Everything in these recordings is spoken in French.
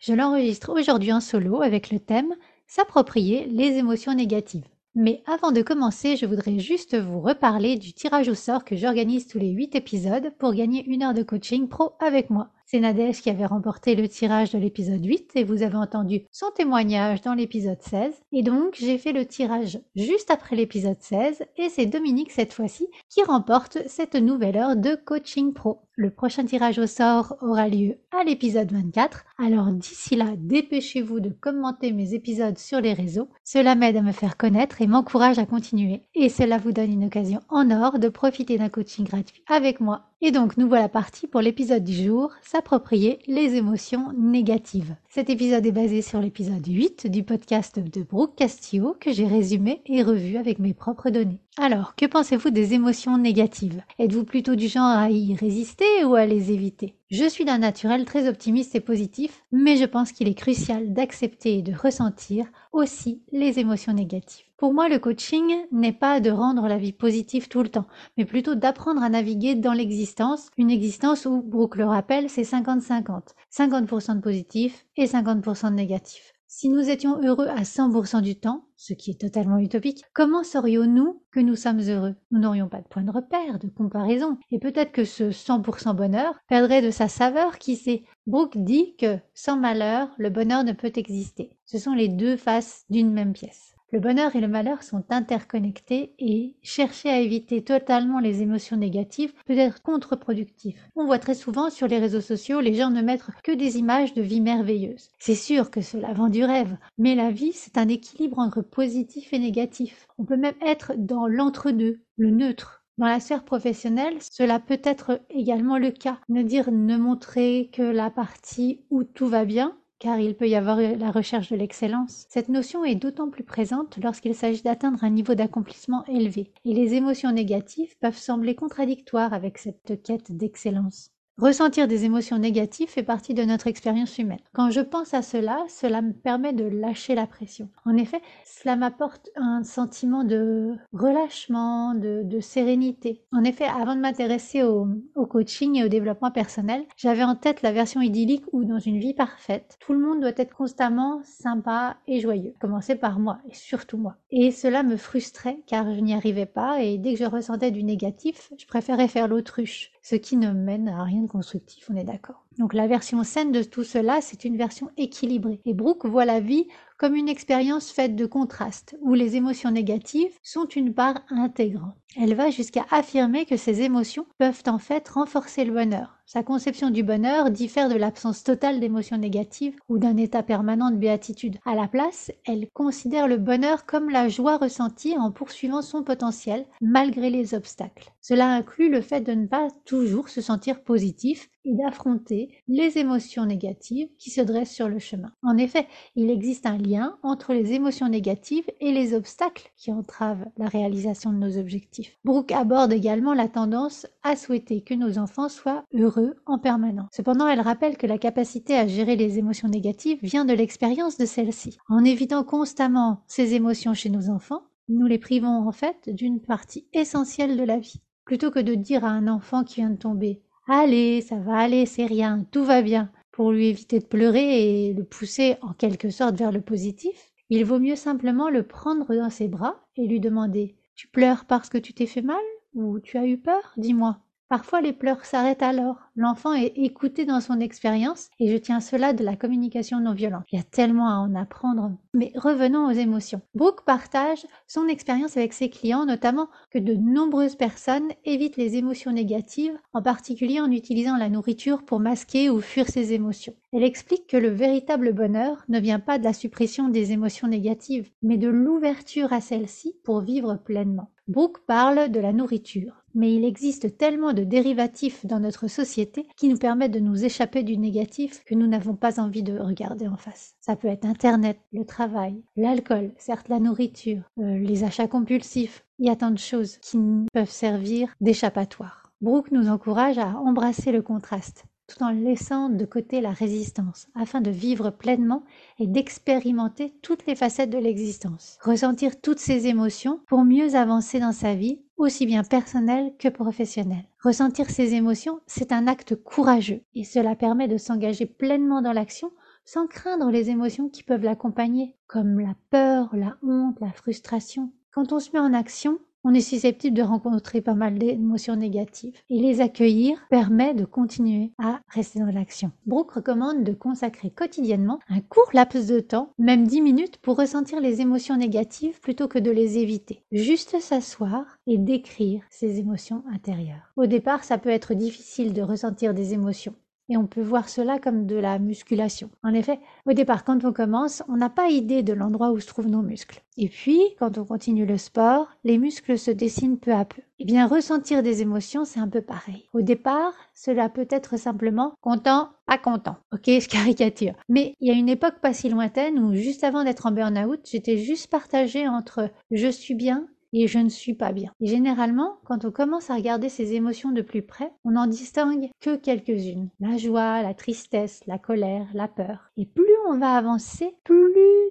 Je l'enregistre aujourd'hui en solo avec le thème S'approprier les émotions négatives. Mais avant de commencer, je voudrais juste vous reparler du tirage au sort que j'organise tous les 8 épisodes pour gagner une heure de coaching pro avec moi. C'est Nadège qui avait remporté le tirage de l'épisode 8 et vous avez entendu son témoignage dans l'épisode 16. Et donc j'ai fait le tirage juste après l'épisode 16 et c'est Dominique cette fois-ci qui remporte cette nouvelle heure de coaching pro. Le prochain tirage au sort aura lieu à l'épisode 24. Alors d'ici là, dépêchez-vous de commenter mes épisodes sur les réseaux. Cela m'aide à me faire connaître et m'encourage à continuer. Et cela vous donne une occasion en or de profiter d'un coaching gratuit avec moi. Et donc nous voilà partis pour l'épisode du jour, s'approprier les émotions négatives. Cet épisode est basé sur l'épisode 8 du podcast de Brooke Castillo que j'ai résumé et revu avec mes propres données. Alors, que pensez-vous des émotions négatives? Êtes-vous plutôt du genre à y résister ou à les éviter? Je suis d'un naturel très optimiste et positif, mais je pense qu'il est crucial d'accepter et de ressentir aussi les émotions négatives. Pour moi, le coaching n'est pas de rendre la vie positive tout le temps, mais plutôt d'apprendre à naviguer dans l'existence, une existence où, Brooke le rappelle, c'est 50-50. 50%, de positif et 50% de négatif. Si nous étions heureux à 100% du temps, ce qui est totalement utopique, comment saurions-nous que nous sommes heureux? Nous n'aurions pas de point de repère, de comparaison, et peut-être que ce 100% bonheur perdrait de sa saveur qui sait. Brooke dit que sans malheur, le bonheur ne peut exister. Ce sont les deux faces d'une même pièce. Le bonheur et le malheur sont interconnectés et chercher à éviter totalement les émotions négatives peut être contre-productif. On voit très souvent sur les réseaux sociaux les gens ne mettre que des images de vie merveilleuse. C'est sûr que cela vend du rêve, mais la vie c'est un équilibre entre positif et négatif. On peut même être dans l'entre-deux, le neutre. Dans la sphère professionnelle, cela peut être également le cas. Ne dire ne montrer que la partie où tout va bien, car il peut y avoir la recherche de l'excellence. Cette notion est d'autant plus présente lorsqu'il s'agit d'atteindre un niveau d'accomplissement élevé, et les émotions négatives peuvent sembler contradictoires avec cette quête d'excellence. Ressentir des émotions négatives fait partie de notre expérience humaine. Quand je pense à cela, cela me permet de lâcher la pression. En effet, cela m'apporte un sentiment de relâchement, de, sérénité. En effet, avant de m'intéresser au, au, coaching et au développement personnel, j'avais en tête la version idyllique où dans une vie parfaite, tout le monde doit être constamment sympa et joyeux. Commencer par moi et surtout moi. Et cela me frustrait car je n'y arrivais pas et dès que je ressentais du négatif, je préférais faire l'autruche ce qui ne mène à rien de constructif, on est d'accord. Donc la version saine de tout cela, c'est une version équilibrée. Et Brooke voit la vie comme une expérience faite de contrastes, où les émotions négatives sont une part intégrante. Elle va jusqu'à affirmer que ces émotions peuvent en fait renforcer le bonheur. Sa conception du bonheur diffère de l'absence totale d'émotions négatives ou d'un état permanent de béatitude. À la place, elle considère le bonheur comme la joie ressentie en poursuivant son potentiel malgré les obstacles. Cela inclut le fait de ne pas toujours se sentir positif et d'affronter les émotions négatives qui se dressent sur le chemin. En effet, il existe un lien entre les émotions négatives et les obstacles qui entravent la réalisation de nos objectifs. Brooke aborde également la tendance à souhaiter que nos enfants soient heureux en permanence. Cependant, elle rappelle que la capacité à gérer les émotions négatives vient de l'expérience de celles-ci. En évitant constamment ces émotions chez nos enfants, nous les privons en fait d'une partie essentielle de la vie. Plutôt que de dire à un enfant qui vient de tomber Allez, ça va aller, c'est rien, tout va bien, pour lui éviter de pleurer et le pousser en quelque sorte vers le positif, il vaut mieux simplement le prendre dans ses bras et lui demander Tu pleures parce que tu t'es fait mal ou tu as eu peur? Dis-moi. Parfois les pleurs s'arrêtent alors. L'enfant est écouté dans son expérience et je tiens cela de la communication non violente. Il y a tellement à en apprendre. Mais revenons aux émotions. Brooke partage son expérience avec ses clients, notamment que de nombreuses personnes évitent les émotions négatives, en particulier en utilisant la nourriture pour masquer ou fuir ces émotions. Elle explique que le véritable bonheur ne vient pas de la suppression des émotions négatives, mais de l'ouverture à celles-ci pour vivre pleinement. Brooke parle de la nourriture, mais il existe tellement de dérivatifs dans notre société qui nous permettent de nous échapper du négatif que nous n'avons pas envie de regarder en face. Ça peut être Internet, le travail, l'alcool, certes la nourriture, euh, les achats compulsifs. Il y a tant de choses qui peuvent servir d'échappatoire. Brooke nous encourage à embrasser le contraste tout en laissant de côté la résistance, afin de vivre pleinement et d'expérimenter toutes les facettes de l'existence. Ressentir toutes ces émotions pour mieux avancer dans sa vie, aussi bien personnelle que professionnelle. Ressentir ces émotions, c'est un acte courageux et cela permet de s'engager pleinement dans l'action sans craindre les émotions qui peuvent l'accompagner, comme la peur, la honte, la frustration. Quand on se met en action, on est susceptible de rencontrer pas mal d'émotions négatives. Et les accueillir permet de continuer à rester dans l'action. Brooke recommande de consacrer quotidiennement un court laps de temps, même 10 minutes, pour ressentir les émotions négatives plutôt que de les éviter. Juste s'asseoir et décrire ses émotions intérieures. Au départ, ça peut être difficile de ressentir des émotions et on peut voir cela comme de la musculation. En effet, au départ, quand on commence, on n'a pas idée de l'endroit où se trouvent nos muscles. Et puis, quand on continue le sport, les muscles se dessinent peu à peu. Eh bien, ressentir des émotions, c'est un peu pareil. Au départ, cela peut être simplement content, pas content. Ok, je caricature. Mais il y a une époque pas si lointaine où, juste avant d'être en burn-out, j'étais juste partagée entre je suis bien et je ne suis pas bien. Et généralement, quand on commence à regarder ces émotions de plus près, on n'en distingue que quelques-unes. La joie, la tristesse, la colère, la peur. Et plus on va avancer, plus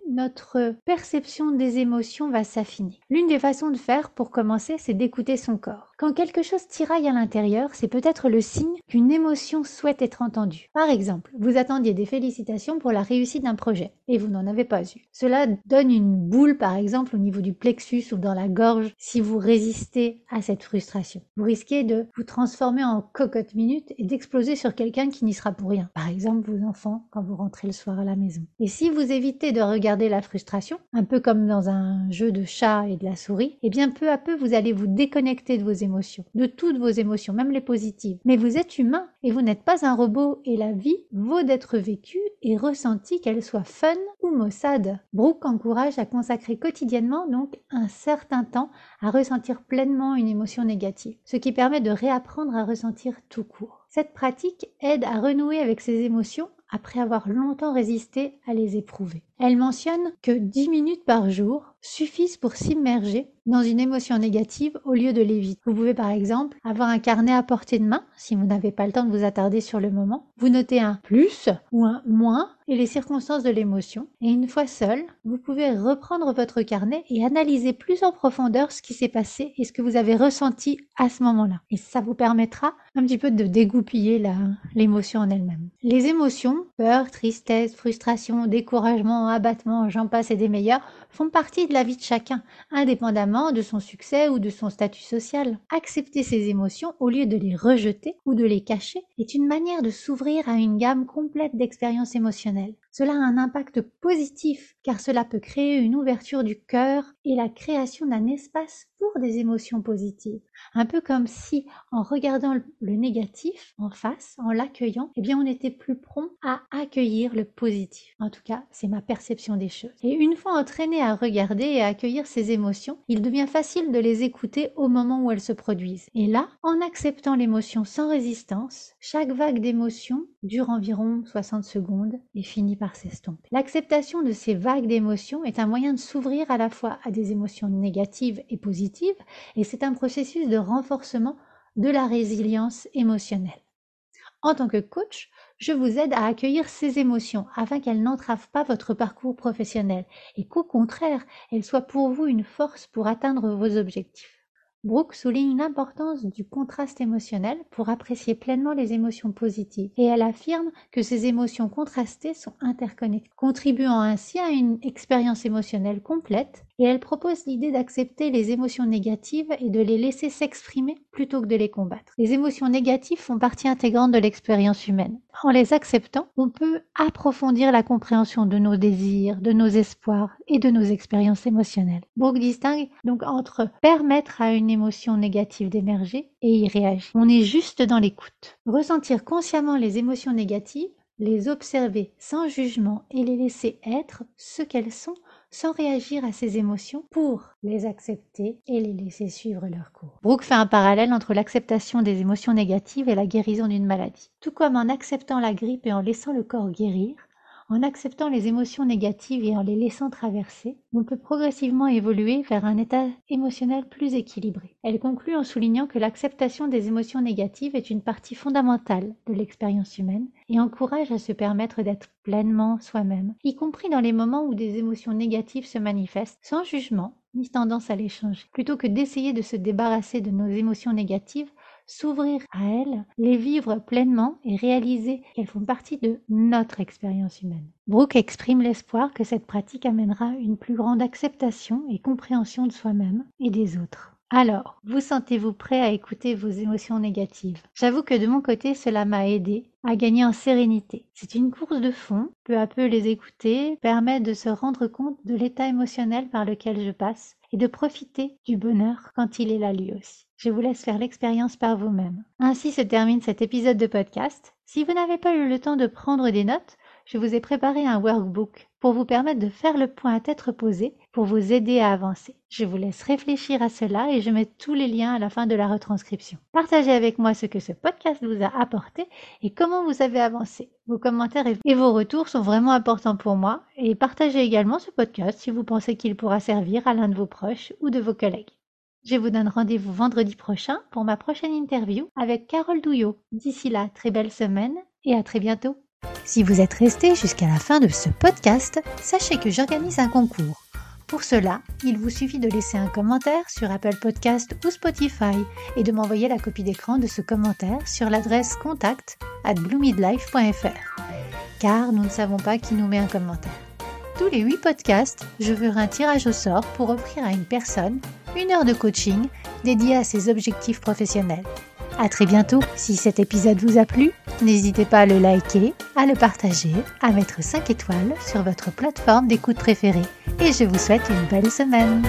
notre perception des émotions va s'affiner. L'une des façons de faire pour commencer, c'est d'écouter son corps. Quand quelque chose tiraille à l'intérieur, c'est peut-être le signe qu'une émotion souhaite être entendue. Par exemple, vous attendiez des félicitations pour la réussite d'un projet et vous n'en avez pas eu. Cela donne une boule par exemple au niveau du plexus ou dans la gorge si vous résistez à cette frustration. Vous risquez de vous transformer en cocotte minute et d'exploser sur quelqu'un qui n'y sera pour rien. Par exemple vos enfants quand vous rentrez le soir à la maison. Et si vous évitez de regarder la frustration, un peu comme dans un jeu de chat et de la souris, eh bien peu à peu vous allez vous déconnecter de vos émotions, de toutes vos émotions, même les positives. Mais vous êtes humain et vous n'êtes pas un robot et la vie vaut d'être vécue et ressentie qu'elle soit fun ou maussade. Brooke encourage à consacrer quotidiennement donc un certain temps à ressentir pleinement une émotion négative, ce qui permet de réapprendre à ressentir tout court. Cette pratique aide à renouer avec ses émotions après avoir longtemps résisté à les éprouver. Elle mentionne que 10 minutes par jour suffisent pour s'immerger dans une émotion négative au lieu de l'éviter. Vous pouvez par exemple avoir un carnet à portée de main si vous n'avez pas le temps de vous attarder sur le moment. Vous notez un plus ou un moins et les circonstances de l'émotion. Et une fois seul, vous pouvez reprendre votre carnet et analyser plus en profondeur ce qui s'est passé et ce que vous avez ressenti à ce moment-là. Et ça vous permettra un petit peu de dégoupiller l'émotion en elle-même. Les émotions, peur, tristesse, frustration, découragement, abattement, j'en passe et des meilleurs, font partie la vie de chacun, indépendamment de son succès ou de son statut social. Accepter ces émotions au lieu de les rejeter ou de les cacher est une manière de s'ouvrir à une gamme complète d'expériences émotionnelles. Cela a un impact positif car cela peut créer une ouverture du cœur et la création d'un espace pour des émotions positives. Un peu comme si en regardant le négatif en face, en l'accueillant, eh bien on était plus prompt à accueillir le positif. En tout cas, c'est ma perception des choses. Et une fois entraîné à regarder et à accueillir ces émotions, il devient facile de les écouter au moment où elles se produisent. Et là, en acceptant l'émotion sans résistance, chaque vague d'émotion dure environ 60 secondes et finit par L'acceptation de ces vagues d'émotions est un moyen de s'ouvrir à la fois à des émotions négatives et positives, et c'est un processus de renforcement de la résilience émotionnelle. En tant que coach, je vous aide à accueillir ces émotions afin qu'elles n'entravent pas votre parcours professionnel et qu'au contraire, elles soient pour vous une force pour atteindre vos objectifs. Brooke souligne l'importance du contraste émotionnel pour apprécier pleinement les émotions positives et elle affirme que ces émotions contrastées sont interconnectées, contribuant ainsi à une expérience émotionnelle complète et elle propose l'idée d'accepter les émotions négatives et de les laisser s'exprimer plutôt que de les combattre. Les émotions négatives font partie intégrante de l'expérience humaine. En les acceptant, on peut approfondir la compréhension de nos désirs, de nos espoirs et de nos expériences émotionnelles. Brooke distingue donc entre permettre à une émotion négative d'émerger et y réagir. On est juste dans l'écoute. Ressentir consciemment les émotions négatives, les observer sans jugement et les laisser être ce qu'elles sont sans réagir à ces émotions pour les accepter et les laisser suivre leur cours. Brooke fait un parallèle entre l'acceptation des émotions négatives et la guérison d'une maladie. Tout comme en acceptant la grippe et en laissant le corps guérir, en acceptant les émotions négatives et en les laissant traverser, on peut progressivement évoluer vers un état émotionnel plus équilibré. Elle conclut en soulignant que l'acceptation des émotions négatives est une partie fondamentale de l'expérience humaine et encourage à se permettre d'être pleinement soi-même, y compris dans les moments où des émotions négatives se manifestent, sans jugement ni tendance à les changer. Plutôt que d'essayer de se débarrasser de nos émotions négatives, s'ouvrir à elles, les vivre pleinement et réaliser qu'elles font partie de notre expérience humaine. Brooke exprime l'espoir que cette pratique amènera une plus grande acceptation et compréhension de soi-même et des autres. Alors, vous sentez-vous prêt à écouter vos émotions négatives? J'avoue que de mon côté, cela m'a aidé à gagner en sérénité. C'est une course de fond. Peu à peu les écouter permet de se rendre compte de l'état émotionnel par lequel je passe et de profiter du bonheur quand il est là lui aussi. Je vous laisse faire l'expérience par vous-même. Ainsi se termine cet épisode de podcast. Si vous n'avez pas eu le temps de prendre des notes, je vous ai préparé un workbook pour vous permettre de faire le point à tête reposée pour vous aider à avancer. Je vous laisse réfléchir à cela et je mets tous les liens à la fin de la retranscription. Partagez avec moi ce que ce podcast vous a apporté et comment vous avez avancé. Vos commentaires et vos retours sont vraiment importants pour moi et partagez également ce podcast si vous pensez qu'il pourra servir à l'un de vos proches ou de vos collègues. Je vous donne rendez-vous vendredi prochain pour ma prochaine interview avec Carole Douillot. D'ici là, très belle semaine et à très bientôt. Si vous êtes resté jusqu'à la fin de ce podcast, sachez que j'organise un concours. Pour cela, il vous suffit de laisser un commentaire sur Apple Podcast ou Spotify et de m'envoyer la copie d'écran de ce commentaire sur l'adresse contact at bloomidlife.fr. Car nous ne savons pas qui nous met un commentaire. Tous les 8 podcasts, je ferai un tirage au sort pour offrir à une personne une heure de coaching dédiée à ses objectifs professionnels. À très bientôt. Si cet épisode vous a plu, n'hésitez pas à le liker, à le partager, à mettre 5 étoiles sur votre plateforme d'écoute préférée. Et je vous souhaite une belle semaine.